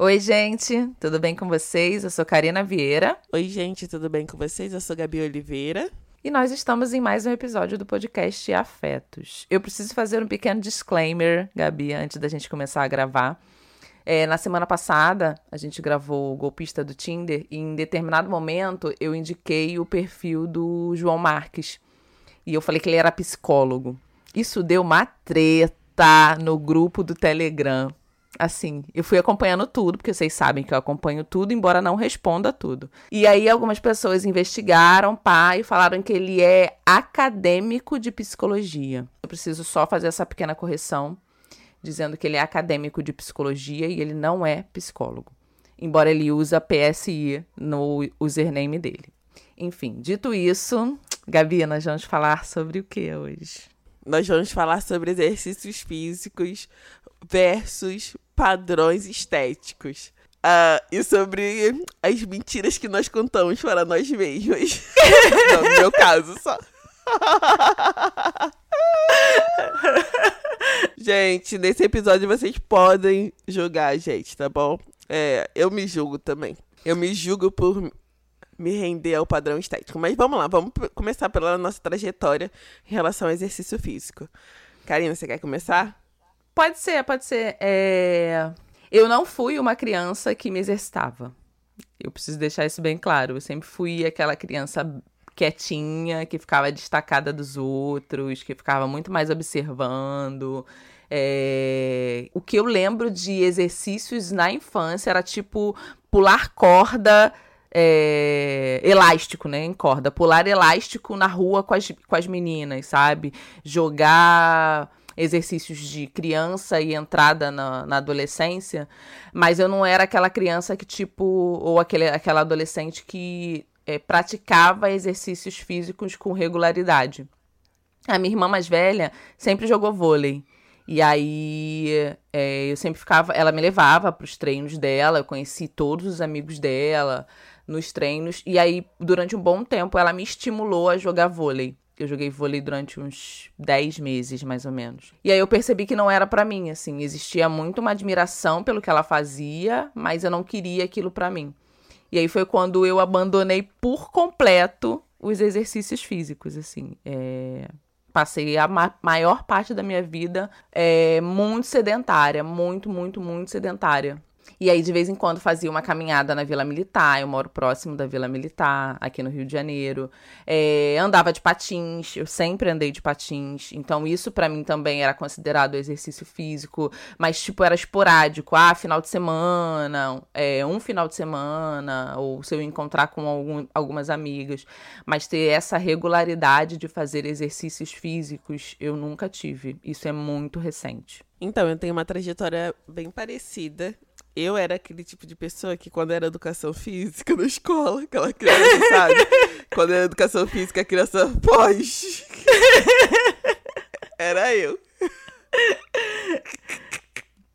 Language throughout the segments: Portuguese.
Oi, gente, tudo bem com vocês? Eu sou Karina Vieira. Oi, gente, tudo bem com vocês? Eu sou Gabi Oliveira. E nós estamos em mais um episódio do podcast Afetos. Eu preciso fazer um pequeno disclaimer, Gabi, antes da gente começar a gravar. É, na semana passada, a gente gravou o Golpista do Tinder e em determinado momento eu indiquei o perfil do João Marques. E eu falei que ele era psicólogo. Isso deu uma treta no grupo do Telegram. Assim, eu fui acompanhando tudo, porque vocês sabem que eu acompanho tudo, embora não responda tudo. E aí algumas pessoas investigaram, e falaram que ele é acadêmico de psicologia. Eu preciso só fazer essa pequena correção, dizendo que ele é acadêmico de psicologia e ele não é psicólogo. Embora ele use a PSI no username dele. Enfim, dito isso, Gabi, nós vamos falar sobre o que hoje? Nós vamos falar sobre exercícios físicos versus padrões estéticos. Uh, e sobre as mentiras que nós contamos para nós mesmos. Não, no meu caso só. gente, nesse episódio vocês podem julgar a gente, tá bom? É, eu me julgo também. Eu me julgo por me render ao padrão estético. Mas vamos lá, vamos começar pela nossa trajetória em relação ao exercício físico. Karina, você quer começar? Pode ser, pode ser. É... Eu não fui uma criança que me exercitava. Eu preciso deixar isso bem claro. Eu sempre fui aquela criança quietinha, que ficava destacada dos outros, que ficava muito mais observando. É... O que eu lembro de exercícios na infância era tipo pular corda. É, elástico, né? Em corda. Pular elástico na rua com as, com as meninas, sabe? Jogar exercícios de criança e entrada na, na adolescência, mas eu não era aquela criança que, tipo, ou aquele, aquela adolescente que é, praticava exercícios físicos com regularidade. A minha irmã mais velha sempre jogou vôlei. E aí é, eu sempre ficava. Ela me levava para os treinos dela, eu conheci todos os amigos dela nos treinos. E aí, durante um bom tempo, ela me estimulou a jogar vôlei. Eu joguei vôlei durante uns 10 meses, mais ou menos. E aí eu percebi que não era para mim, assim. Existia muito uma admiração pelo que ela fazia, mas eu não queria aquilo para mim. E aí foi quando eu abandonei por completo os exercícios físicos, assim. É... Passei a ma maior parte da minha vida é, muito sedentária, muito, muito, muito sedentária. E aí, de vez em quando, fazia uma caminhada na Vila Militar. Eu moro próximo da Vila Militar, aqui no Rio de Janeiro. É, andava de patins, eu sempre andei de patins. Então, isso para mim também era considerado exercício físico. Mas, tipo, era esporádico. Ah, final de semana, é, um final de semana. Ou se eu encontrar com algum, algumas amigas. Mas ter essa regularidade de fazer exercícios físicos, eu nunca tive. Isso é muito recente. Então, eu tenho uma trajetória bem parecida eu era aquele tipo de pessoa que quando era educação física na escola, aquela criança, sabe? quando era educação física, a criança pós. era eu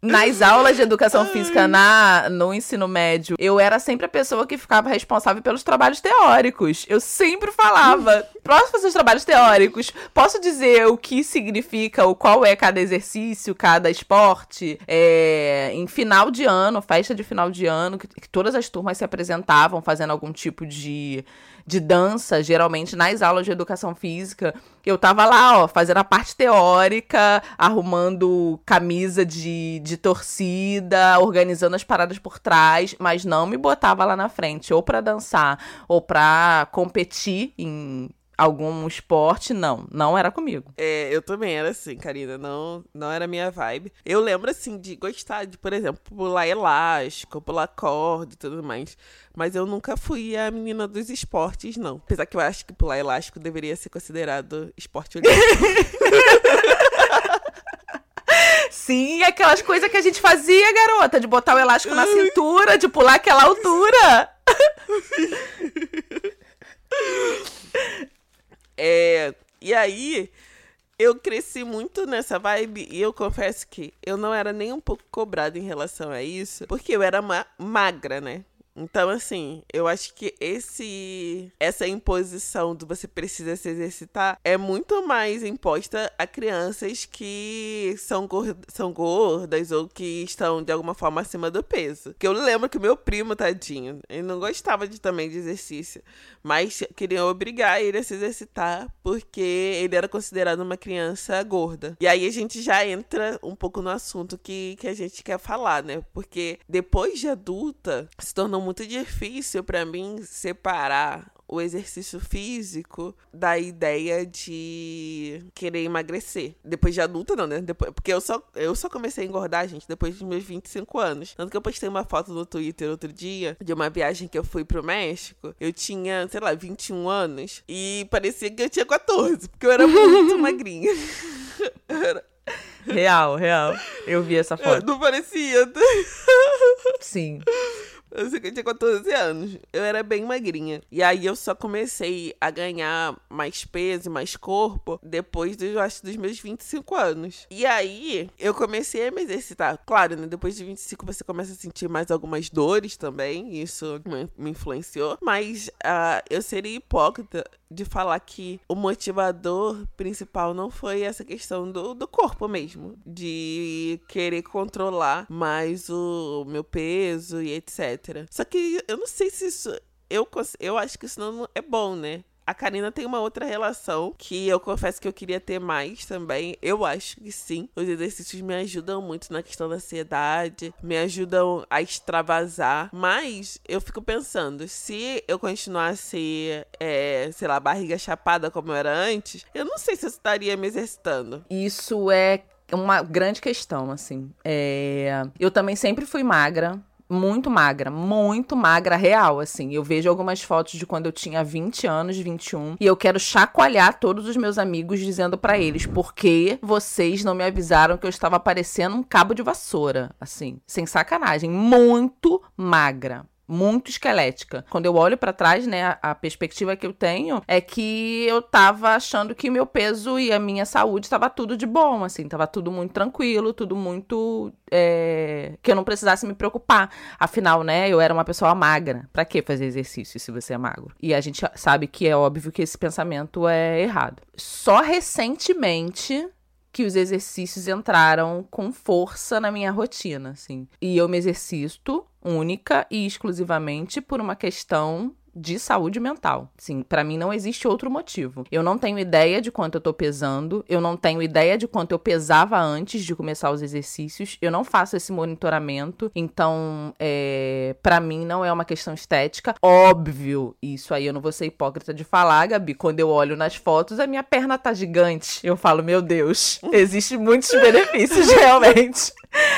nas aulas de educação física na, no ensino médio, eu era sempre a pessoa que ficava responsável pelos trabalhos teóricos. Eu sempre falava: posso fazer os trabalhos teóricos? Posso dizer o que significa, o qual é cada exercício, cada esporte? É, em final de ano, festa de final de ano, que, que todas as turmas se apresentavam fazendo algum tipo de de dança, geralmente nas aulas de educação física, eu tava lá, ó, fazendo a parte teórica, arrumando camisa de, de torcida, organizando as paradas por trás, mas não me botava lá na frente, ou para dançar, ou para competir em algum esporte, não. Não era comigo. É, eu também era assim, Karina. Não, não era minha vibe. Eu lembro, assim, de gostar de, por exemplo, pular elástico, pular corda e tudo mais. Mas eu nunca fui a menina dos esportes, não. Apesar que eu acho que pular elástico deveria ser considerado esporte olímpico. Sim, aquelas coisas que a gente fazia, garota, de botar o elástico na cintura, de pular aquela altura. É, e aí, eu cresci muito nessa vibe e eu confesso que eu não era nem um pouco cobrada em relação a isso, porque eu era ma magra, né? Então, assim, eu acho que esse essa imposição do você precisa se exercitar é muito mais imposta a crianças que são, são gordas ou que estão de alguma forma acima do peso. Que eu lembro que meu primo, tadinho, ele não gostava de, também de exercício, mas queriam obrigar ele a se exercitar porque ele era considerado uma criança gorda. E aí a gente já entra um pouco no assunto que, que a gente quer falar, né? Porque depois de adulta, se tornou muito difícil para mim separar o exercício físico da ideia de querer emagrecer. Depois de adulta, não, né? Depois, porque eu só, eu só comecei a engordar, gente, depois dos meus 25 anos. Tanto que eu postei uma foto no Twitter outro dia de uma viagem que eu fui pro México. Eu tinha, sei lá, 21 anos. E parecia que eu tinha 14, porque eu era muito magrinha. era... Real, real. Eu vi essa foto. Não parecia. Sim. Eu sei que eu tinha 14 anos. Eu era bem magrinha. E aí eu só comecei a ganhar mais peso, mais corpo, depois dos, acho, dos meus 25 anos. E aí eu comecei a me exercitar. Claro, né? Depois de 25 você começa a sentir mais algumas dores também. Isso me influenciou. Mas uh, eu seria hipócrita de falar que o motivador principal não foi essa questão do, do corpo mesmo. De querer controlar mais o meu peso e etc. Só que eu não sei se isso. Eu, eu acho que isso não é bom, né? A Karina tem uma outra relação que eu confesso que eu queria ter mais também. Eu acho que sim. Os exercícios me ajudam muito na questão da ansiedade, me ajudam a extravasar. Mas eu fico pensando, se eu continuasse, é, sei lá, barriga chapada como eu era antes, eu não sei se eu estaria me exercitando. Isso é uma grande questão, assim. É... Eu também sempre fui magra muito magra, muito magra, real, assim. Eu vejo algumas fotos de quando eu tinha 20 anos, 21, e eu quero chacoalhar todos os meus amigos dizendo para eles por que vocês não me avisaram que eu estava parecendo um cabo de vassoura, assim, sem sacanagem, muito magra, muito esquelética. Quando eu olho para trás, né, a, a, perspectiva que eu tenho é que eu tava achando que meu peso e a minha saúde tava tudo de bom, assim, tava tudo muito tranquilo, tudo muito é, que eu não precisasse me preocupar. Afinal, né, eu era uma pessoa magra. Para que fazer exercício se você é magro? E a gente sabe que é óbvio que esse pensamento é errado. Só recentemente que os exercícios entraram com força na minha rotina, assim. E eu me exercito única e exclusivamente por uma questão de saúde mental. Sim, para mim não existe outro motivo. Eu não tenho ideia de quanto eu tô pesando, eu não tenho ideia de quanto eu pesava antes de começar os exercícios, eu não faço esse monitoramento, então, é, para mim não é uma questão estética. Óbvio, isso aí eu não vou ser hipócrita de falar, Gabi, quando eu olho nas fotos, a minha perna tá gigante. Eu falo, meu Deus, existe muitos benefícios realmente,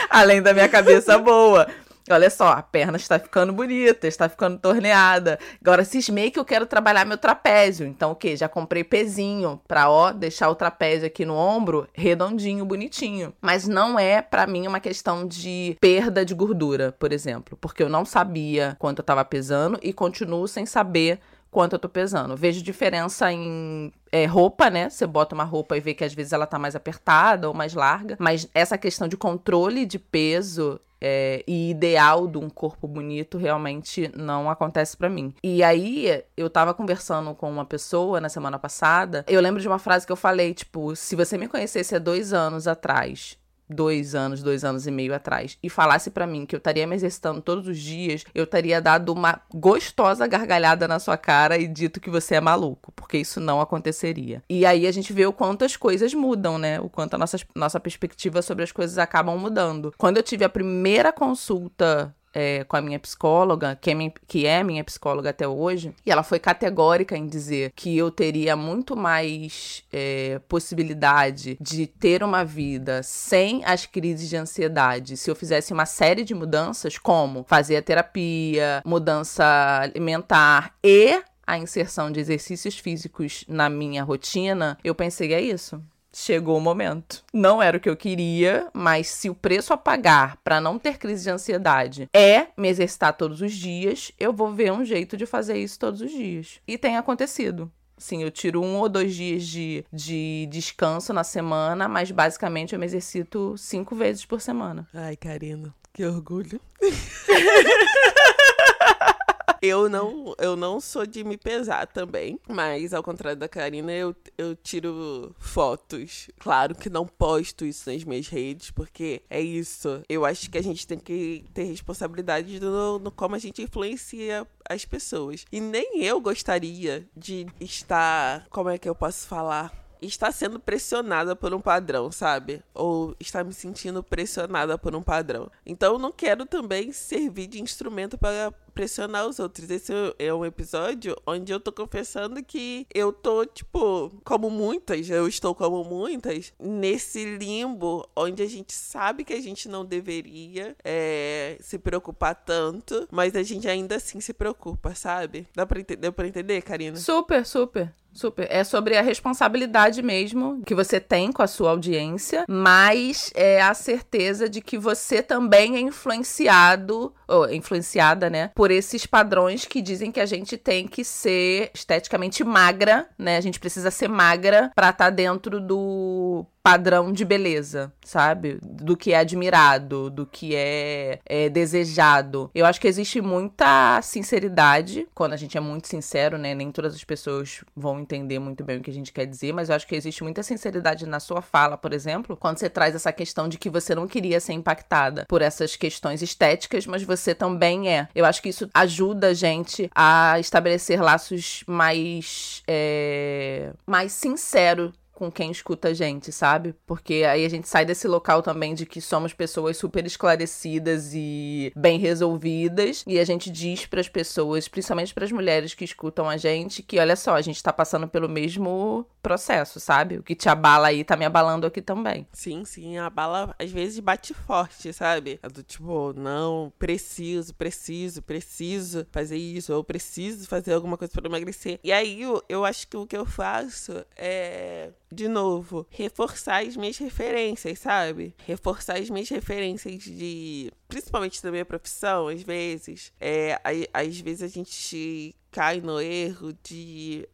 além da minha cabeça boa. Olha só, a perna está ficando bonita, está ficando torneada. Agora cismei que eu quero trabalhar meu trapézio. Então, o que? Já comprei pezinho para ó deixar o trapézio aqui no ombro redondinho, bonitinho. Mas não é para mim uma questão de perda de gordura, por exemplo, porque eu não sabia quanto eu estava pesando e continuo sem saber quanto eu tô pesando. Vejo diferença em é, roupa, né? Você bota uma roupa e vê que às vezes ela tá mais apertada ou mais larga. Mas essa questão de controle de peso é, e ideal de um corpo bonito realmente não acontece para mim. E aí, eu tava conversando com uma pessoa na semana passada, eu lembro de uma frase que eu falei, tipo, se você me conhecesse há dois anos atrás dois anos, dois anos e meio atrás, e falasse para mim que eu estaria me exercitando todos os dias, eu teria dado uma gostosa gargalhada na sua cara e dito que você é maluco, porque isso não aconteceria. E aí a gente vê o quanto as coisas mudam, né? O quanto a nossa, nossa perspectiva sobre as coisas acabam mudando. Quando eu tive a primeira consulta é, com a minha psicóloga, que é, minha, que é minha psicóloga até hoje, e ela foi categórica em dizer que eu teria muito mais é, possibilidade de ter uma vida sem as crises de ansiedade se eu fizesse uma série de mudanças, como fazer a terapia, mudança alimentar e a inserção de exercícios físicos na minha rotina, eu pensei, é isso chegou o momento. Não era o que eu queria, mas se o preço a pagar para não ter crise de ansiedade é me exercitar todos os dias, eu vou ver um jeito de fazer isso todos os dias. E tem acontecido. Sim, eu tiro um ou dois dias de, de descanso na semana, mas basicamente eu me exercito cinco vezes por semana. Ai, Karina, que orgulho. eu não, eu não sou de me pesar também, mas ao contrário da Karina, eu, eu tiro fotos. Claro que não posto isso nas minhas redes, porque é isso. Eu acho que a gente tem que ter responsabilidade no, no como a gente influencia as pessoas. E nem eu gostaria de estar, como é que eu posso falar? está sendo pressionada por um padrão, sabe? Ou está me sentindo pressionada por um padrão. Então eu não quero também servir de instrumento para pressionar os outros. Esse é um episódio onde eu tô confessando que eu tô, tipo, como muitas, eu estou como muitas, nesse limbo onde a gente sabe que a gente não deveria é, se preocupar tanto, mas a gente ainda assim se preocupa, sabe? Dá pra, deu pra entender, Karina? Super, super. Super. É sobre a responsabilidade mesmo que você tem com a sua audiência, mas é a certeza de que você também é influenciado, ou influenciada, né, por esses padrões que dizem que a gente tem que ser esteticamente magra, né? A gente precisa ser magra para estar tá dentro do padrão de beleza, sabe? Do que é admirado, do que é, é, desejado. Eu acho que existe muita sinceridade quando a gente é muito sincero, né? Nem todas as pessoas vão entender muito bem o que a gente quer dizer, mas eu acho que existe muita sinceridade na sua fala, por exemplo, quando você traz essa questão de que você não queria ser impactada por essas questões estéticas, mas você também é. Eu acho que isso ajuda a gente a estabelecer laços mais, é, mais sinceros com quem escuta a gente, sabe? Porque aí a gente sai desse local também de que somos pessoas super esclarecidas e bem resolvidas e a gente diz para as pessoas, principalmente para as mulheres que escutam a gente, que olha só, a gente tá passando pelo mesmo processo, sabe? O que te abala aí tá me abalando aqui também. Sim, sim, a bala às vezes bate forte, sabe? É do tipo, não, preciso, preciso, preciso fazer isso, ou preciso fazer alguma coisa para emagrecer. E aí eu, eu acho que o que eu faço é de novo, reforçar as minhas referências, sabe? Reforçar as minhas referências de. Principalmente da minha profissão, às vezes. É, às vezes a gente cai no erro de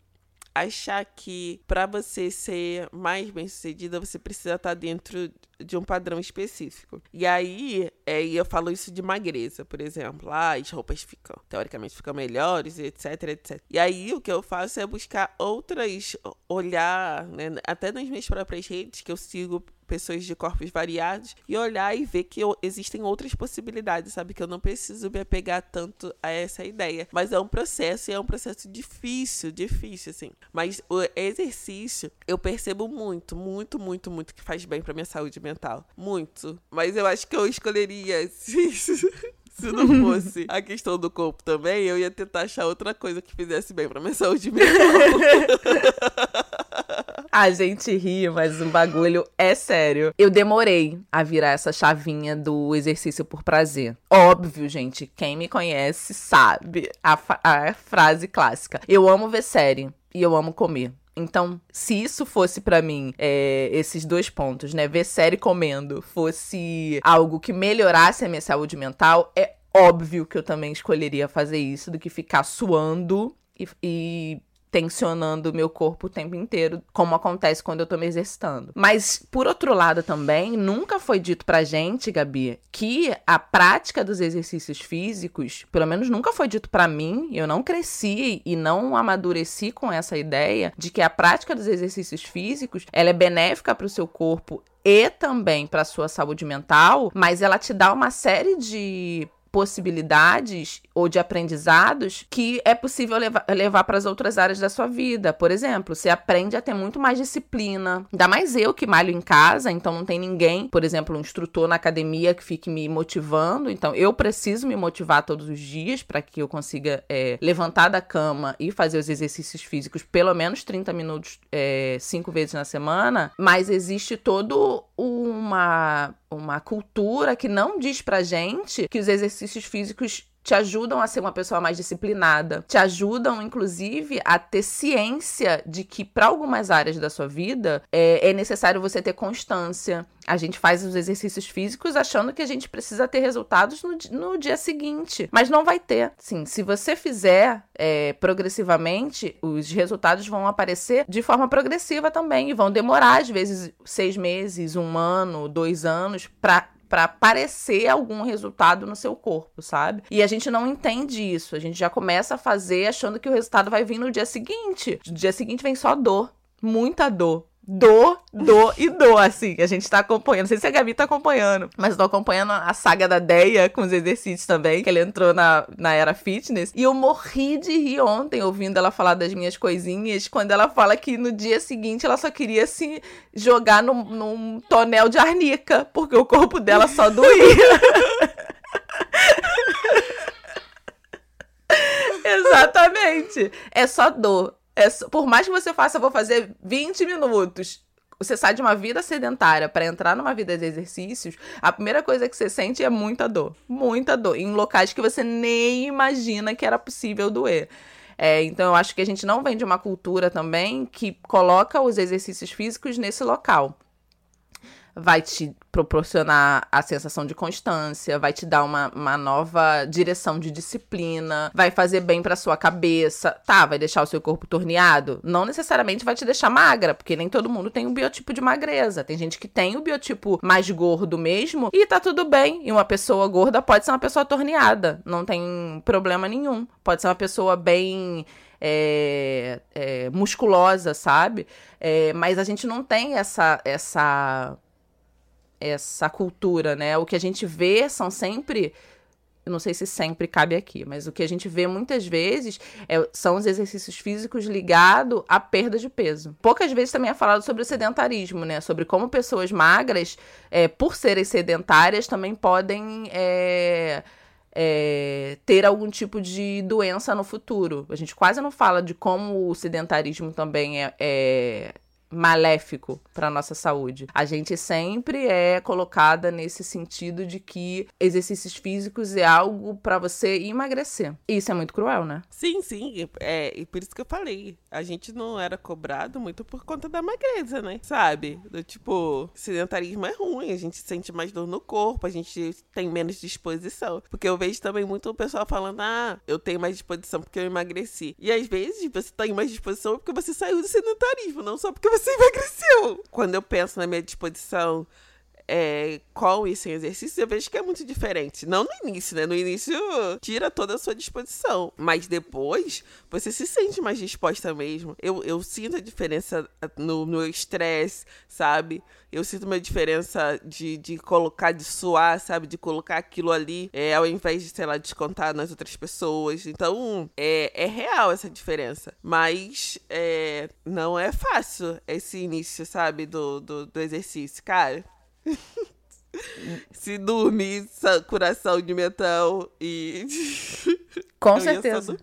achar que para você ser mais bem sucedida, você precisa estar tá dentro de um padrão específico. E aí, é, eu falo isso de magreza, por exemplo. Ah, as roupas ficam, teoricamente, ficam melhores, etc, etc. E aí, o que eu faço é buscar outras, olhar, né, até nas minhas próprias redes, que eu sigo pessoas de corpos variados e olhar e ver que existem outras possibilidades, sabe? Que eu não preciso me apegar tanto a essa ideia. Mas é um processo e é um processo difícil, difícil, assim. Mas o exercício, eu percebo muito, muito, muito, muito que faz bem pra minha saúde mental. Muito. Mas eu acho que eu escolheria. Se não fosse a questão do corpo também, eu ia tentar achar outra coisa que fizesse bem pra minha saúde mental. A gente ri, mas o bagulho é sério. Eu demorei a virar essa chavinha do exercício por prazer. Óbvio, gente, quem me conhece sabe a, a frase clássica. Eu amo ver série e eu amo comer. Então, se isso fosse para mim, é, esses dois pontos, né? Ver série comendo, fosse algo que melhorasse a minha saúde mental, é óbvio que eu também escolheria fazer isso do que ficar suando e, e tensionando o meu corpo o tempo inteiro, como acontece quando eu tô me exercitando. Mas, por outro lado também, nunca foi dito pra gente, Gabi, que a prática dos exercícios físicos, pelo menos nunca foi dito para mim, eu não cresci e não amadureci com essa ideia de que a prática dos exercícios físicos, ela é benéfica para o seu corpo e também para sua saúde mental, mas ela te dá uma série de possibilidades ou de aprendizados que é possível levar, levar para as outras áreas da sua vida. Por exemplo, você aprende a ter muito mais disciplina. Ainda mais eu que malho em casa, então não tem ninguém, por exemplo, um instrutor na academia que fique me motivando. Então eu preciso me motivar todos os dias para que eu consiga é, levantar da cama e fazer os exercícios físicos pelo menos 30 minutos, é, cinco vezes na semana. Mas existe todo uma uma cultura que não diz pra gente que os exercícios físicos te ajudam a ser uma pessoa mais disciplinada, te ajudam, inclusive, a ter ciência de que, para algumas áreas da sua vida, é, é, necessário você ter constância. A gente faz os exercícios físicos achando que a gente precisa ter resultados no, no dia seguinte, mas não vai ter. Sim, se você fizer é, progressivamente, os resultados vão aparecer de forma progressiva também e vão demorar, às vezes, seis meses, um ano, dois anos, para para parecer algum resultado no seu corpo, sabe? E a gente não entende isso. A gente já começa a fazer achando que o resultado vai vir no dia seguinte. No dia seguinte vem só dor, muita dor, do, do e do, assim, a gente tá acompanhando. Não sei se a Gabi tá acompanhando, mas tô acompanhando a saga da Deia com os exercícios também, que ele entrou na, na era fitness. E eu morri de rir ontem ouvindo ela falar das minhas coisinhas, quando ela fala que no dia seguinte ela só queria se jogar num, num tonel de arnica, porque o corpo dela só doía. Exatamente. É só dor. É, por mais que você faça, vou fazer 20 minutos. Você sai de uma vida sedentária para entrar numa vida de exercícios, a primeira coisa que você sente é muita dor. Muita dor. Em locais que você nem imagina que era possível doer. É, então, eu acho que a gente não vem de uma cultura também que coloca os exercícios físicos nesse local vai te proporcionar a sensação de constância, vai te dar uma, uma nova direção de disciplina, vai fazer bem para sua cabeça. Tá, vai deixar o seu corpo torneado? Não necessariamente vai te deixar magra, porque nem todo mundo tem um biotipo de magreza. Tem gente que tem o biotipo mais gordo mesmo e tá tudo bem. E uma pessoa gorda pode ser uma pessoa torneada, não tem problema nenhum. Pode ser uma pessoa bem é, é, musculosa, sabe? É, mas a gente não tem essa essa essa cultura, né? O que a gente vê são sempre eu não sei se sempre cabe aqui, mas o que a gente vê muitas vezes é, são os exercícios físicos ligados à perda de peso. Poucas vezes também é falado sobre o sedentarismo, né? Sobre como pessoas magras, é, por serem sedentárias, também podem é, é, ter algum tipo de doença no futuro. A gente quase não fala de como o sedentarismo também é, é maléfico para nossa saúde. A gente sempre é colocada nesse sentido de que exercícios físicos é algo para você emagrecer. E isso é muito cruel, né? Sim, sim. É, e por isso que eu falei. A gente não era cobrado muito por conta da magreza, né? Sabe? Do tipo, sedentarismo é ruim, a gente sente mais dor no corpo, a gente tem menos disposição. Porque eu vejo também muito o pessoal falando: ah, eu tenho mais disposição porque eu emagreci. E às vezes você tem mais disposição porque você saiu do sedentarismo, não só porque você você emagreceu. Quando eu penso na minha disposição é, com e sem exercício, eu vejo que é muito diferente. Não no início, né? No início tira toda a sua disposição. Mas depois você se sente mais disposta mesmo. Eu, eu sinto a diferença no meu estresse, sabe? Eu sinto uma diferença de, de colocar, de suar, sabe? De colocar aquilo ali, é, ao invés de, sei lá, descontar nas outras pessoas. Então, é, é real essa diferença. Mas é, não é fácil esse início, sabe? Do, do, do exercício. Cara, Se dormir, coração de metal e. Com eu certeza.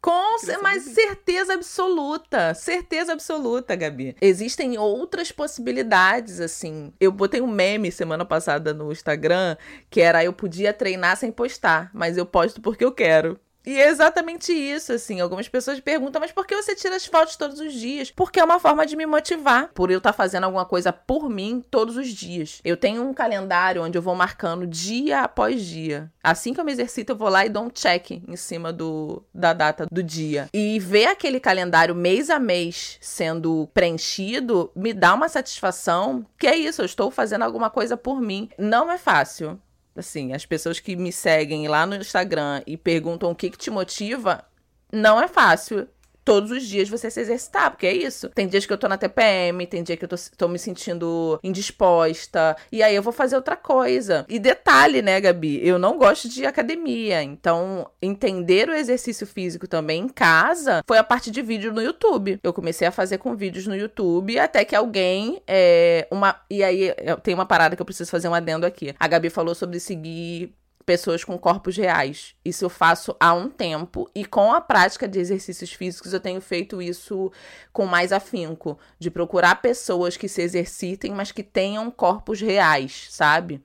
Com, mas certeza absoluta, certeza absoluta, Gabi. Existem outras possibilidades, assim. Eu botei um meme semana passada no Instagram que era eu podia treinar sem postar, mas eu posto porque eu quero. E é exatamente isso, assim. Algumas pessoas perguntam, mas por que você tira as fotos todos os dias? Porque é uma forma de me motivar, por eu estar tá fazendo alguma coisa por mim todos os dias. Eu tenho um calendário onde eu vou marcando dia após dia. Assim que eu me exercito, eu vou lá e dou um check em cima do, da data do dia. E ver aquele calendário mês a mês sendo preenchido me dá uma satisfação que é isso, eu estou fazendo alguma coisa por mim. Não é fácil assim, as pessoas que me seguem lá no Instagram e perguntam o que, que te motiva, não é fácil todos os dias você se exercitar, porque é isso. Tem dias que eu tô na TPM, tem dia que eu tô, tô me sentindo indisposta, e aí eu vou fazer outra coisa. E detalhe, né, Gabi? Eu não gosto de academia, então entender o exercício físico também em casa foi a parte de vídeo no YouTube. Eu comecei a fazer com vídeos no YouTube até que alguém, é, uma. E aí tem uma parada que eu preciso fazer um adendo aqui. A Gabi falou sobre seguir pessoas com corpos reais. Isso eu faço há um tempo e com a prática de exercícios físicos eu tenho feito isso com mais afinco, de procurar pessoas que se exercitem, mas que tenham corpos reais, sabe?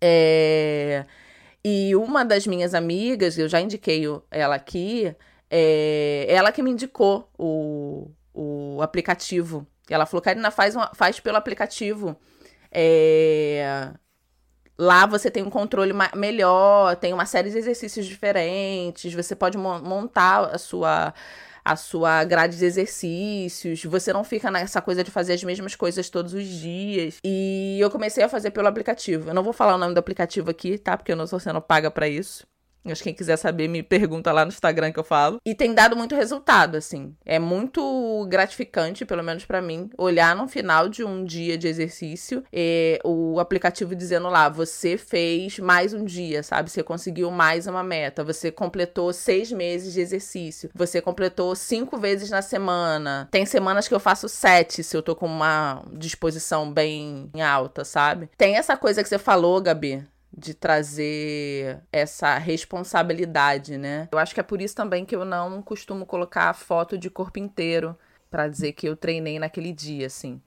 É... E uma das minhas amigas, eu já indiquei ela aqui, é ela que me indicou o, o aplicativo. Ela falou, Karina, faz, uma, faz pelo aplicativo. É, Lá você tem um controle melhor, tem uma série de exercícios diferentes, você pode montar a sua a sua grade de exercícios, você não fica nessa coisa de fazer as mesmas coisas todos os dias. E eu comecei a fazer pelo aplicativo. Eu não vou falar o nome do aplicativo aqui, tá? Porque eu não estou sendo paga para isso. Mas quem quiser saber, me pergunta lá no Instagram que eu falo. E tem dado muito resultado, assim. É muito gratificante, pelo menos para mim, olhar no final de um dia de exercício e o aplicativo dizendo lá: você fez mais um dia, sabe? Você conseguiu mais uma meta. Você completou seis meses de exercício. Você completou cinco vezes na semana. Tem semanas que eu faço sete se eu tô com uma disposição bem alta, sabe? Tem essa coisa que você falou, Gabi de trazer essa responsabilidade, né? Eu acho que é por isso também que eu não costumo colocar a foto de corpo inteiro para dizer que eu treinei naquele dia, assim.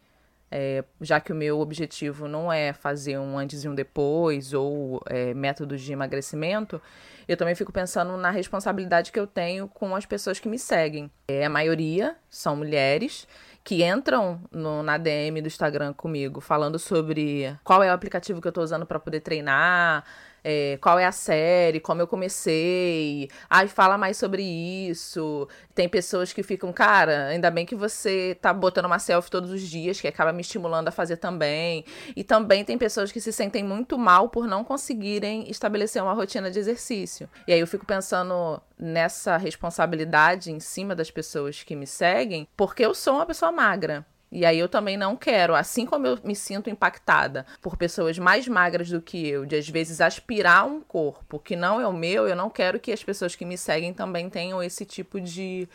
É, já que o meu objetivo não é fazer um antes e um depois ou é, métodos de emagrecimento, eu também fico pensando na responsabilidade que eu tenho com as pessoas que me seguem. É, a maioria são mulheres que entram no, na DM do Instagram comigo falando sobre qual é o aplicativo que eu tô usando para poder treinar, é, qual é a série, como eu comecei. Ai, fala mais sobre isso. Tem pessoas que ficam, cara, ainda bem que você tá botando uma selfie todos os dias, que acaba me estimulando a fazer também. E também tem pessoas que se sentem muito mal por não conseguirem estabelecer uma rotina de exercício. E aí eu fico pensando nessa responsabilidade em cima das pessoas que me seguem, porque eu sou uma pessoa magra. E aí eu também não quero, assim como eu me sinto impactada por pessoas mais magras do que eu, de às vezes aspirar um corpo que não é o meu, eu não quero que as pessoas que me seguem também tenham esse tipo de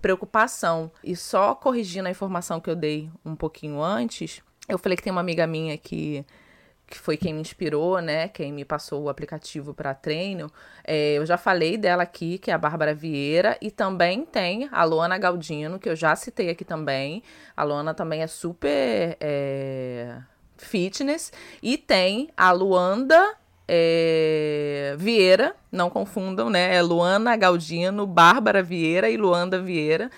preocupação. E só corrigindo a informação que eu dei um pouquinho antes, eu falei que tem uma amiga minha que que foi quem me inspirou, né? Quem me passou o aplicativo para treino. É, eu já falei dela aqui, que é a Bárbara Vieira, e também tem a Luana Galdino, que eu já citei aqui também. A Luana também é super é, fitness. E tem a Luanda é, Vieira, não confundam, né? É Luana Galdino, Bárbara Vieira e Luanda Vieira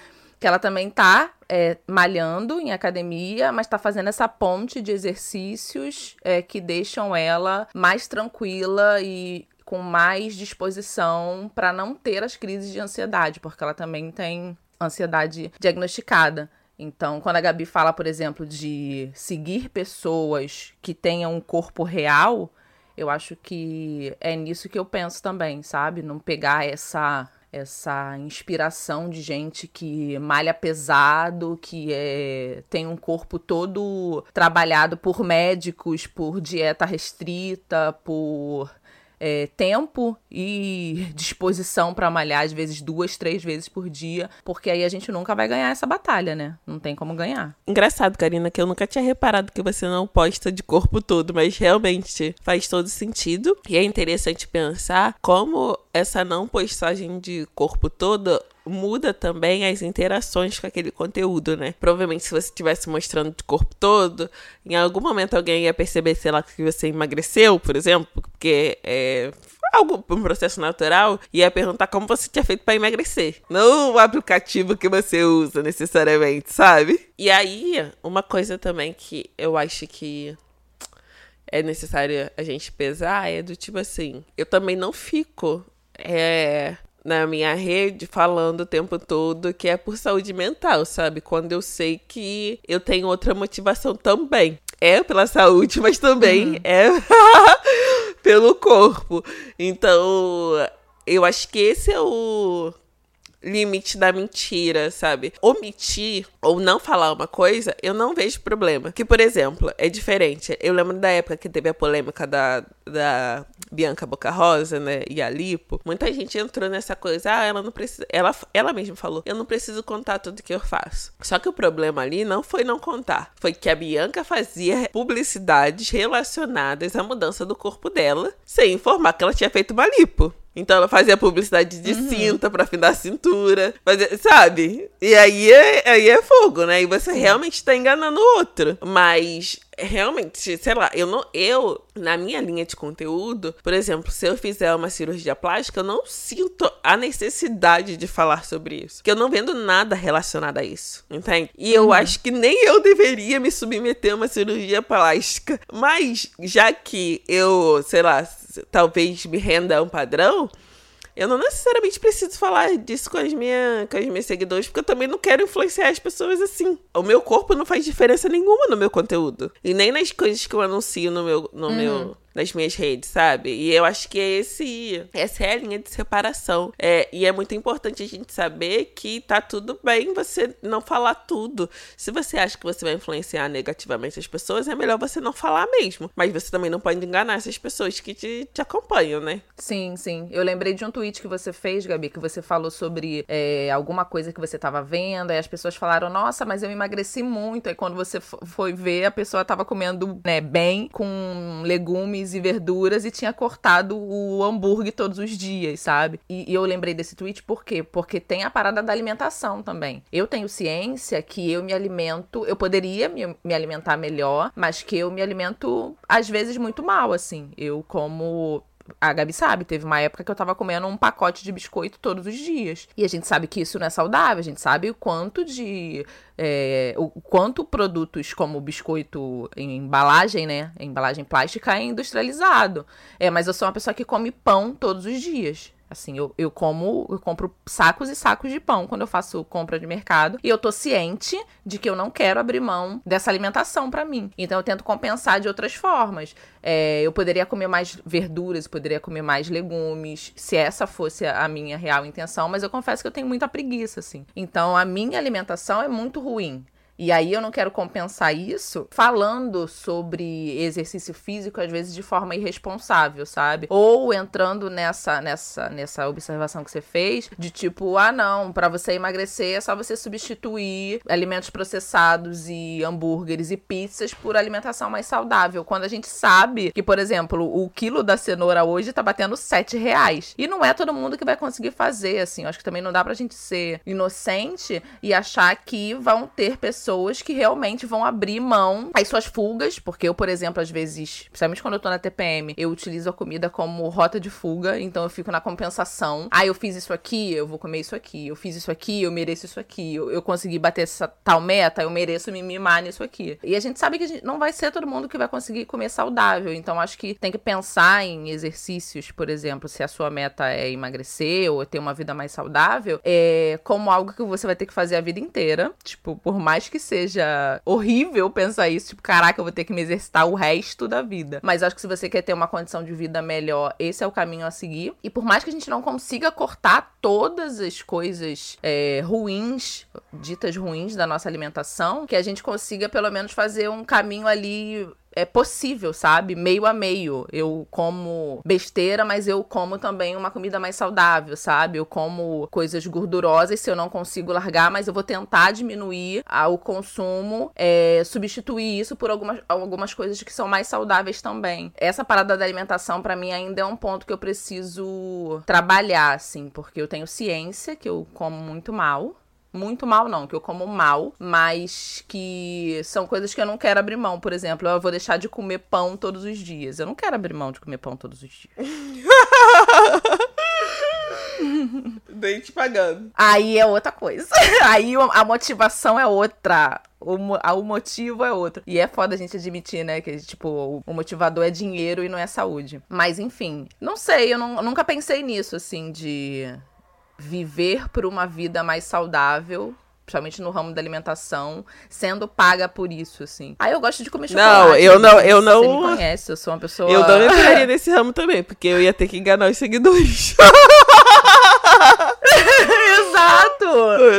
que ela também tá é, malhando em academia, mas tá fazendo essa ponte de exercícios é, que deixam ela mais tranquila e com mais disposição para não ter as crises de ansiedade, porque ela também tem ansiedade diagnosticada. Então, quando a Gabi fala, por exemplo, de seguir pessoas que tenham um corpo real, eu acho que é nisso que eu penso também, sabe? Não pegar essa essa inspiração de gente que malha pesado, que é, tem um corpo todo trabalhado por médicos, por dieta restrita, por é, tempo e disposição para malhar, às vezes duas, três vezes por dia, porque aí a gente nunca vai ganhar essa batalha, né? Não tem como ganhar. Engraçado, Karina, que eu nunca tinha reparado que você não posta de corpo todo, mas realmente faz todo sentido. E é interessante pensar como essa não postagem de corpo todo muda também as interações com aquele conteúdo, né? Provavelmente se você estivesse mostrando de corpo todo, em algum momento alguém ia perceber, sei lá, que você emagreceu, por exemplo, porque é algo um processo natural e ia perguntar como você tinha feito para emagrecer. Não o aplicativo que você usa necessariamente, sabe? E aí, uma coisa também que eu acho que é necessário a gente pesar é do tipo assim, eu também não fico é, na minha rede falando o tempo todo que é por saúde mental, sabe? Quando eu sei que eu tenho outra motivação também. É pela saúde, mas também uhum. é pelo corpo. Então, eu acho que esse é o limite da mentira, sabe? Omitir ou não falar uma coisa, eu não vejo problema. Que, por exemplo, é diferente. Eu lembro da época que teve a polêmica da, da Bianca Boca Rosa, né? E a Lipo. Muita gente entrou nessa coisa. Ah, ela não precisa. Ela, ela mesma falou: eu não preciso contar tudo que eu faço. Só que o problema ali não foi não contar. Foi que a Bianca fazia publicidades relacionadas à mudança do corpo dela, sem informar que ela tinha feito uma lipo. Então ela fazia publicidade de uhum. cinta pra afinar a cintura. Fazia, sabe? E aí é, aí é fogo, né? E você realmente tá enganando o outro. Mas realmente, sei lá, eu não. Eu, na minha linha de conteúdo, por exemplo, se eu fizer uma cirurgia plástica, eu não sinto a necessidade de falar sobre isso. Porque eu não vendo nada relacionado a isso. Entende? E eu uhum. acho que nem eu deveria me submeter a uma cirurgia plástica. Mas, já que eu, sei lá, talvez me renda a um padrão, Eu não necessariamente preciso falar disso com as, minha, com as minhas seguidores, porque eu também não quero influenciar as pessoas assim. O meu corpo não faz diferença nenhuma no meu conteúdo. E nem nas coisas que eu anuncio no meu, no uhum. meu nas minhas redes, sabe? E eu acho que é esse, essa é a linha de separação. É, e é muito importante a gente saber que tá tudo bem você não falar tudo. Se você acha que você vai influenciar negativamente as pessoas, é melhor você não falar mesmo. Mas você também não pode enganar essas pessoas que te, te acompanham, né? Sim, sim. Eu lembrei de um tweet que você fez, Gabi, que você falou sobre é, alguma coisa que você tava vendo, aí as pessoas falaram, nossa, mas eu emagreci muito. Aí quando você foi ver, a pessoa tava comendo né, bem, com legumes e verduras e tinha cortado o hambúrguer todos os dias, sabe? E, e, eu lembrei desse tweet por quê? Porque tem a parada da alimentação também. Eu tenho ciência que eu me alimento, eu poderia me, me alimentar melhor, mas que eu me alimento às vezes muito mal, assim. Eu como a Gabi sabe, teve uma época que eu tava comendo um pacote de biscoito todos os dias. E a gente sabe que isso não é saudável, a gente sabe o quanto de. É, o quanto produtos como biscoito em embalagem, né? Em embalagem plástica é industrializado. É, mas eu sou uma pessoa que come pão todos os dias. Assim, eu, eu como, eu compro sacos e sacos de pão quando eu faço compra de mercado. E eu tô ciente de que eu não quero abrir mão dessa alimentação para mim. Então eu tento compensar de outras formas. É, eu poderia comer mais verduras, poderia comer mais legumes, se essa fosse a minha real intenção, mas eu confesso que eu tenho muita preguiça, assim. Então a minha alimentação é muito ruim. E aí eu não quero compensar isso falando sobre exercício físico, às vezes de forma irresponsável, sabe? Ou entrando nessa nessa nessa observação que você fez, de tipo, ah, não, para você emagrecer é só você substituir alimentos processados e hambúrgueres e pizzas por alimentação mais saudável. Quando a gente sabe que, por exemplo, o quilo da cenoura hoje tá batendo 7 reais. E não é todo mundo que vai conseguir fazer, assim. Eu acho que também não dá pra gente ser inocente e achar que vão ter pessoas pessoas que realmente vão abrir mão às suas fugas, porque eu, por exemplo, às vezes, principalmente quando eu tô na TPM, eu utilizo a comida como rota de fuga, então eu fico na compensação. Ah, eu fiz isso aqui, eu vou comer isso aqui. Eu fiz isso aqui, eu mereço isso aqui. Eu, eu consegui bater essa tal meta, eu mereço me mimar nisso aqui. E a gente sabe que gente não vai ser todo mundo que vai conseguir comer saudável, então acho que tem que pensar em exercícios, por exemplo, se a sua meta é emagrecer ou ter uma vida mais saudável, é como algo que você vai ter que fazer a vida inteira. Tipo, por mais que que seja horrível pensar isso, tipo, caraca, eu vou ter que me exercitar o resto da vida. Mas acho que se você quer ter uma condição de vida melhor, esse é o caminho a seguir. E por mais que a gente não consiga cortar todas as coisas é, ruins, ditas ruins da nossa alimentação, que a gente consiga pelo menos fazer um caminho ali é possível, sabe? Meio a meio. Eu como besteira, mas eu como também uma comida mais saudável, sabe? Eu como coisas gordurosas se eu não consigo largar, mas eu vou tentar diminuir ah, o consumo, é, substituir isso por algumas, algumas coisas que são mais saudáveis também. Essa parada da alimentação, para mim, ainda é um ponto que eu preciso trabalhar, assim, porque eu tenho ciência que eu como muito mal muito mal, não, que eu como mal, mas que são coisas que eu não quero abrir mão. Por exemplo, eu vou deixar de comer pão todos os dias. Eu não quero abrir mão de comer pão todos os dias. Nem te pagando. Aí é outra coisa. Aí a motivação é outra. O, o motivo é outro. E é foda a gente admitir, né? Que, tipo, o motivador é dinheiro e não é saúde. Mas, enfim. Não sei, eu, não, eu nunca pensei nisso, assim, de viver por uma vida mais saudável principalmente no ramo da alimentação, sendo paga por isso, assim. Aí eu gosto de comer chocolate. Não, eu não, eu não. Você me conhece, eu sou uma pessoa. Eu não entraria nesse ramo também, porque eu ia ter que enganar os seguidores. Exato!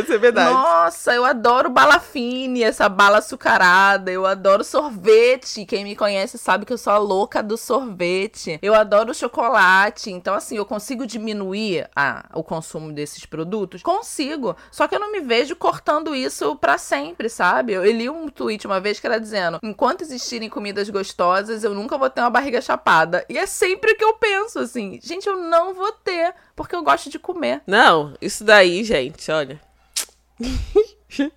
Isso é verdade. Nossa, eu adoro bala fine, essa bala açucarada. Eu adoro sorvete. Quem me conhece sabe que eu sou a louca do sorvete. Eu adoro chocolate. Então, assim, eu consigo diminuir a, o consumo desses produtos? Consigo. Só que eu não me vejo cortando isso para sempre, sabe? Eu li um tweet uma vez que era dizendo: enquanto existirem comidas gostosas, eu nunca vou ter uma barriga chapada. E é sempre o que eu penso, assim. Gente, eu não vou ter, porque eu gosto de comer. Não, isso daí, gente, olha.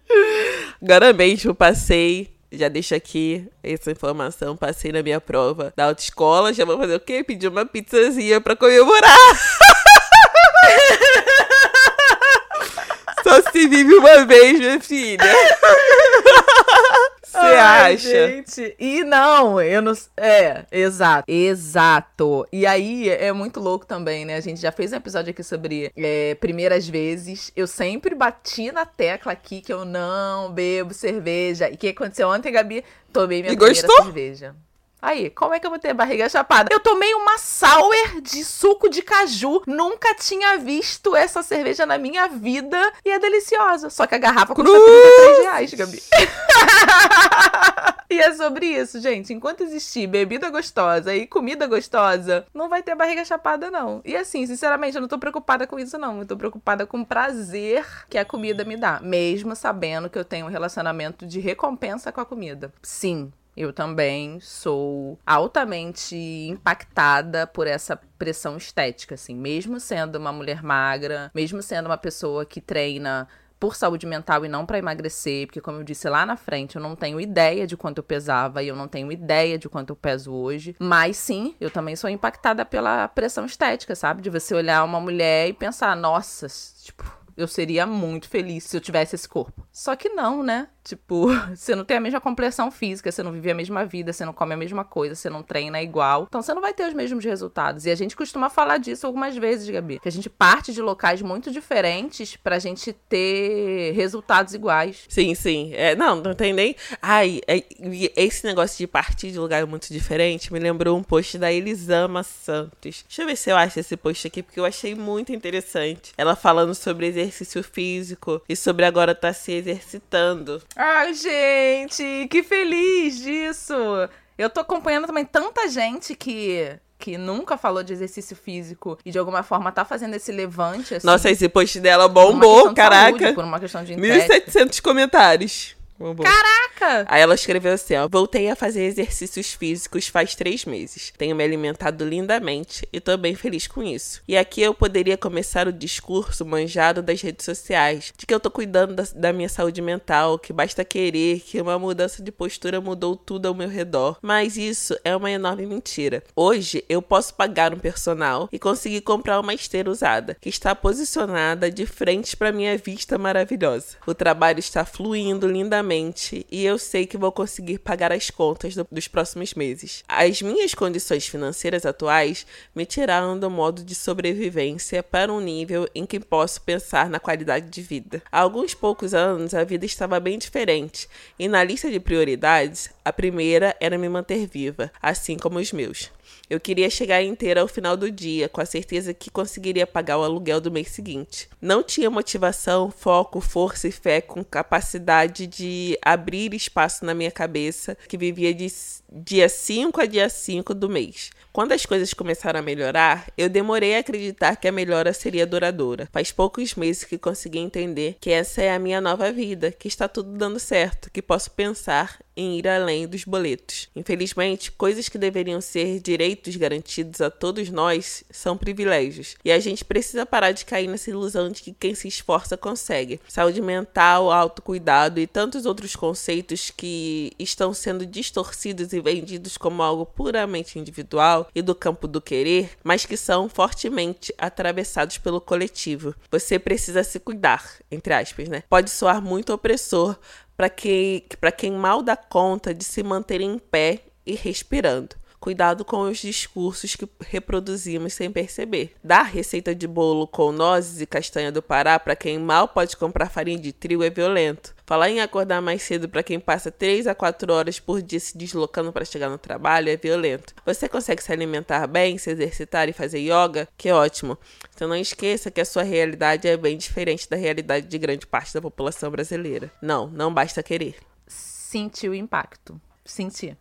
Agora mesmo passei, já deixo aqui essa informação, passei na minha prova da autoescola, já vou fazer o quê? Pedir uma pizzazinha pra comemorar. Só se vive uma vez, minha filha. Ai, acha? Gente. E não, eu não. É, exato. Exato. E aí é muito louco também, né? A gente já fez um episódio aqui sobre é, primeiras vezes. Eu sempre bati na tecla aqui que eu não bebo cerveja. E o que aconteceu ontem, Gabi? Tomei minha e primeira gostou? cerveja. Aí, como é que eu vou ter barriga chapada? Eu tomei uma sour de suco de caju. Nunca tinha visto essa cerveja na minha vida. E é deliciosa. Só que a garrafa custa 33 reais, Gabi. e é sobre isso, gente. Enquanto existir bebida gostosa e comida gostosa, não vai ter barriga chapada, não. E assim, sinceramente, eu não tô preocupada com isso, não. Eu tô preocupada com o prazer que a comida me dá. Mesmo sabendo que eu tenho um relacionamento de recompensa com a comida. Sim, eu também sou altamente impactada por essa pressão estética, assim, mesmo sendo uma mulher magra, mesmo sendo uma pessoa que treina por saúde mental e não para emagrecer, porque como eu disse lá na frente, eu não tenho ideia de quanto eu pesava e eu não tenho ideia de quanto eu peso hoje, mas sim, eu também sou impactada pela pressão estética, sabe? De você olhar uma mulher e pensar, nossa, tipo, eu seria muito feliz se eu tivesse esse corpo. Só que não, né? Tipo, você não tem a mesma complexão física, você não vive a mesma vida, você não come a mesma coisa, você não treina igual. Então você não vai ter os mesmos resultados. E a gente costuma falar disso algumas vezes, Gabi. Que a gente parte de locais muito diferentes pra gente ter resultados iguais. Sim, sim. É, não, não tem nem. Ai, é, esse negócio de partir de lugar muito diferente me lembrou um post da Elisama Santos. Deixa eu ver se eu acho esse post aqui, porque eu achei muito interessante. Ela falando sobre exercício físico e sobre agora estar tá se exercitando. Ai, gente, que feliz disso! Eu tô acompanhando também tanta gente que que nunca falou de exercício físico e de alguma forma tá fazendo esse levante. Assim, Nossa, esse post dela bombou, caraca. Saúde, por uma questão de 1.700 comentários. Caraca! Aí ela escreveu assim, ó. Voltei a fazer exercícios físicos faz três meses. Tenho me alimentado lindamente e tô bem feliz com isso. E aqui eu poderia começar o discurso manjado das redes sociais, de que eu tô cuidando da, da minha saúde mental, que basta querer, que uma mudança de postura mudou tudo ao meu redor. Mas isso é uma enorme mentira. Hoje eu posso pagar um personal e conseguir comprar uma esteira usada, que está posicionada de frente para minha vista maravilhosa. O trabalho está fluindo lindamente e eu sei que vou conseguir pagar as contas do, dos próximos meses. As minhas condições financeiras atuais me tiraram do modo de sobrevivência para um nível em que posso pensar na qualidade de vida. Há alguns poucos anos a vida estava bem diferente e na lista de prioridades a primeira era me manter viva, assim como os meus. Eu queria chegar inteira ao final do dia, com a certeza que conseguiria pagar o aluguel do mês seguinte. Não tinha motivação, foco, força e fé com capacidade de abrir espaço na minha cabeça, que vivia de dia 5 a dia 5 do mês. Quando as coisas começaram a melhorar, eu demorei a acreditar que a melhora seria duradoura. Faz poucos meses que consegui entender que essa é a minha nova vida, que está tudo dando certo, que posso pensar em ir além dos boletos. Infelizmente, coisas que deveriam ser direitos garantidos a todos nós são privilégios. E a gente precisa parar de cair nessa ilusão de que quem se esforça consegue. Saúde mental, autocuidado e tantos outros conceitos que estão sendo distorcidos e vendidos como algo puramente individual e do campo do querer, mas que são fortemente atravessados pelo coletivo. Você precisa se cuidar, entre aspas, né? Pode soar muito opressor para quem, quem mal dá conta de se manter em pé e respirando. Cuidado com os discursos que reproduzimos sem perceber. Dar receita de bolo com nozes e castanha do Pará para quem mal pode comprar farinha de trigo é violento. Falar em acordar mais cedo para quem passa 3 a 4 horas por dia se deslocando para chegar no trabalho é violento. Você consegue se alimentar bem, se exercitar e fazer yoga? Que ótimo. Então não esqueça que a sua realidade é bem diferente da realidade de grande parte da população brasileira. Não, não basta querer. Sentir o impacto. Sentir.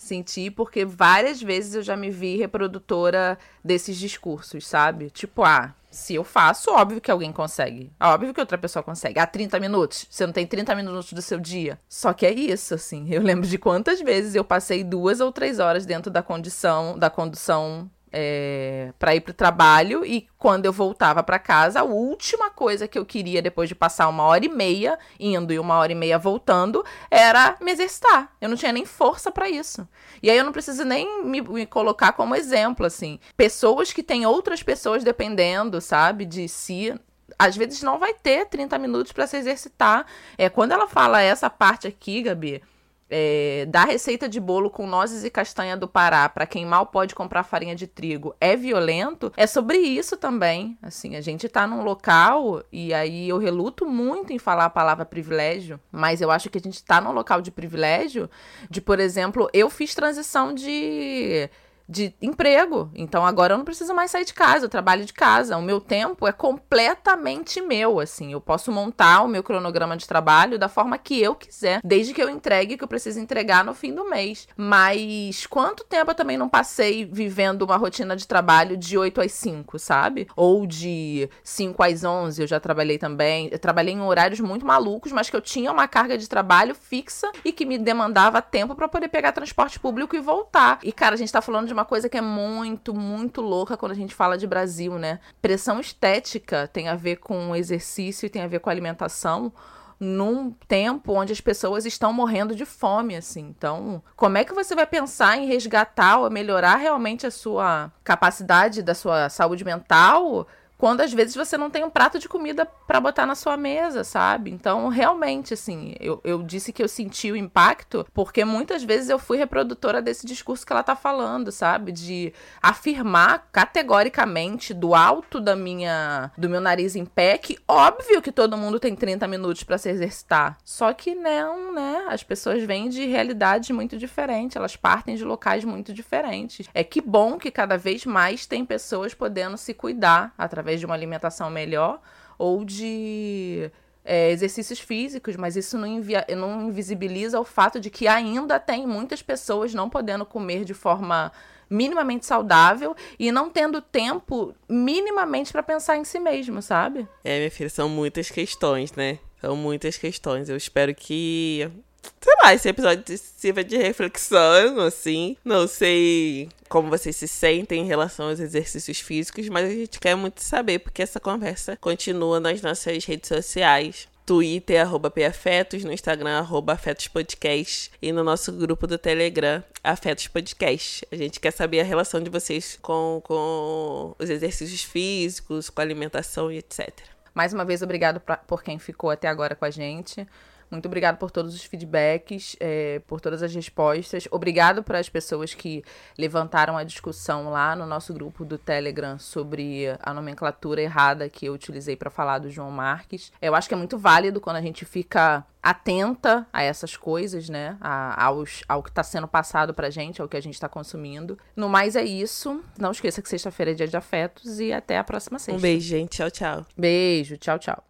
Senti porque várias vezes eu já me vi reprodutora desses discursos, sabe? Tipo, ah, se eu faço, óbvio que alguém consegue. Óbvio que outra pessoa consegue. Há 30 minutos. Você não tem 30 minutos do seu dia. Só que é isso, assim. Eu lembro de quantas vezes eu passei duas ou três horas dentro da condição, da condução é, para ir para o trabalho e quando eu voltava para casa, a última coisa que eu queria depois de passar uma hora e meia indo e uma hora e meia voltando era me exercitar. Eu não tinha nem força para isso. E aí eu não preciso nem me, me, colocar como exemplo assim. Pessoas que têm outras pessoas dependendo, sabe, de si. Às vezes não vai ter 30 minutos para se exercitar. É quando ela fala essa parte aqui, Gabi, é, dar receita de bolo com nozes e castanha do Pará para quem mal pode comprar farinha de trigo é violento, é sobre isso também. Assim, a gente tá num local e aí eu reluto muito em falar a palavra privilégio, mas eu acho que a gente tá num local de privilégio de, por exemplo, eu fiz transição de de emprego. Então agora eu não preciso mais sair de casa, eu trabalho de casa. O meu tempo é completamente meu, assim. Eu posso montar o meu cronograma de trabalho da forma que eu quiser, desde que eu entregue o que eu preciso entregar no fim do mês. Mas quanto tempo eu também não passei vivendo uma rotina de trabalho de 8 às 5, sabe? Ou de 5 às 11, eu já trabalhei também. Eu trabalhei em horários muito malucos, mas que eu tinha uma carga de trabalho fixa e que me demandava tempo para poder pegar transporte público e voltar. E cara, a gente tá falando de uma uma coisa que é muito, muito louca quando a gente fala de Brasil, né? Pressão estética tem a ver com exercício e tem a ver com alimentação num tempo onde as pessoas estão morrendo de fome, assim. Então, como é que você vai pensar em resgatar ou melhorar realmente a sua capacidade da sua saúde mental quando às vezes você não tem um prato de comida para botar na sua mesa, sabe? Então, realmente, assim, eu, eu disse que eu senti o impacto porque muitas vezes eu fui reprodutora desse discurso que ela tá falando, sabe? De afirmar categoricamente do alto da minha do meu nariz em pé que óbvio que todo mundo tem 30 minutos para se exercitar. Só que não, né? As pessoas vêm de realidades muito diferentes, elas partem de locais muito diferentes. É que bom que cada vez mais tem pessoas podendo se cuidar através através de uma alimentação melhor ou de é, exercícios físicos, mas isso não, invia, não invisibiliza o fato de que ainda tem muitas pessoas não podendo comer de forma minimamente saudável e não tendo tempo minimamente para pensar em si mesmo, sabe? É, minha filha, são muitas questões, né? São muitas questões. Eu espero que sei lá, esse episódio sirva de reflexão, assim. Não sei como vocês se sentem em relação aos exercícios físicos, mas a gente quer muito saber, porque essa conversa continua nas nossas redes sociais. Twitter, arroba PAfetos, no Instagram, arroba Afetos Podcast e no nosso grupo do Telegram, Afetos Podcast. A gente quer saber a relação de vocês com, com os exercícios físicos, com a alimentação e etc. Mais uma vez, obrigado pra, por quem ficou até agora com a gente. Muito obrigado por todos os feedbacks, é, por todas as respostas. Obrigado para as pessoas que levantaram a discussão lá no nosso grupo do Telegram sobre a nomenclatura errada que eu utilizei para falar do João Marques. Eu acho que é muito válido quando a gente fica atenta a essas coisas, né? A, aos, ao que está sendo passado pra gente, ao que a gente está consumindo. No mais é isso. Não esqueça que sexta-feira é dia de afetos e até a próxima sexta. Um beijo, gente. Tchau, tchau. Beijo. Tchau, tchau.